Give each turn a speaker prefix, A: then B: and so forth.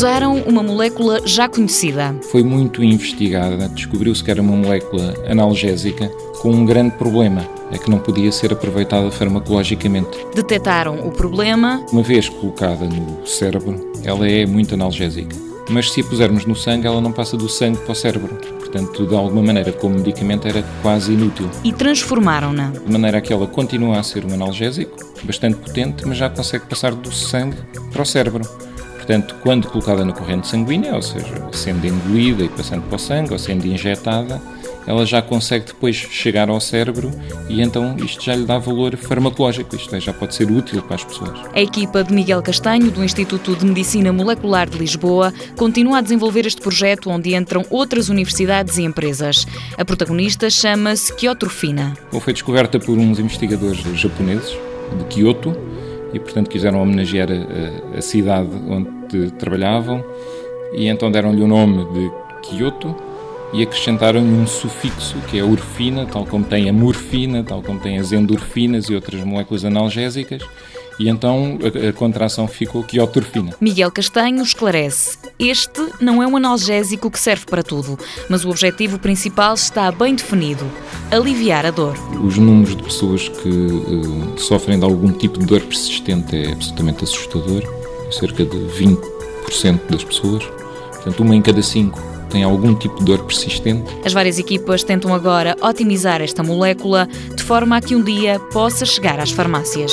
A: Usaram uma molécula já conhecida.
B: Foi muito investigada, descobriu-se que era uma molécula analgésica com um grande problema, é que não podia ser aproveitada farmacologicamente.
A: Detetaram o problema.
B: Uma vez colocada no cérebro, ela é muito analgésica. Mas se a pusermos no sangue, ela não passa do sangue para o cérebro. Portanto, de alguma maneira, como medicamento, era quase inútil.
A: E transformaram-na.
B: De maneira que ela continua a ser um analgésico, bastante potente, mas já consegue passar do sangue para o cérebro. Portanto, quando colocada na corrente sanguínea, ou seja, sendo engolida e passando para o sangue, ou sendo injetada, ela já consegue depois chegar ao cérebro e então isto já lhe dá valor farmacológico, isto já pode ser útil para as pessoas.
A: A equipa de Miguel Castanho, do Instituto de Medicina Molecular de Lisboa, continua a desenvolver este projeto onde entram outras universidades e empresas. A protagonista chama-se Kyotrofina.
B: Foi descoberta por uns investigadores japoneses de Kyoto e, portanto, quiseram homenagear a, a cidade onde trabalhavam. E então deram-lhe o nome de Kyoto e acrescentaram-lhe um sufixo que é urfina, tal como tem a morfina, tal como tem as endorfinas e outras moléculas analgésicas, e então a, contração ficou quiotorfina.
A: Miguel Castanho esclarece: este não é um analgésico que serve para tudo, mas o objetivo principal está bem definido: aliviar a dor.
B: Os números de pessoas que uh, sofrem de algum tipo de dor persistente é absolutamente assustador, cerca de 20% das pessoas, portanto, uma em cada cinco tem algum tipo de dor persistente.
A: As várias equipas tentam agora otimizar esta molécula de forma a que um dia possa chegar às farmácias.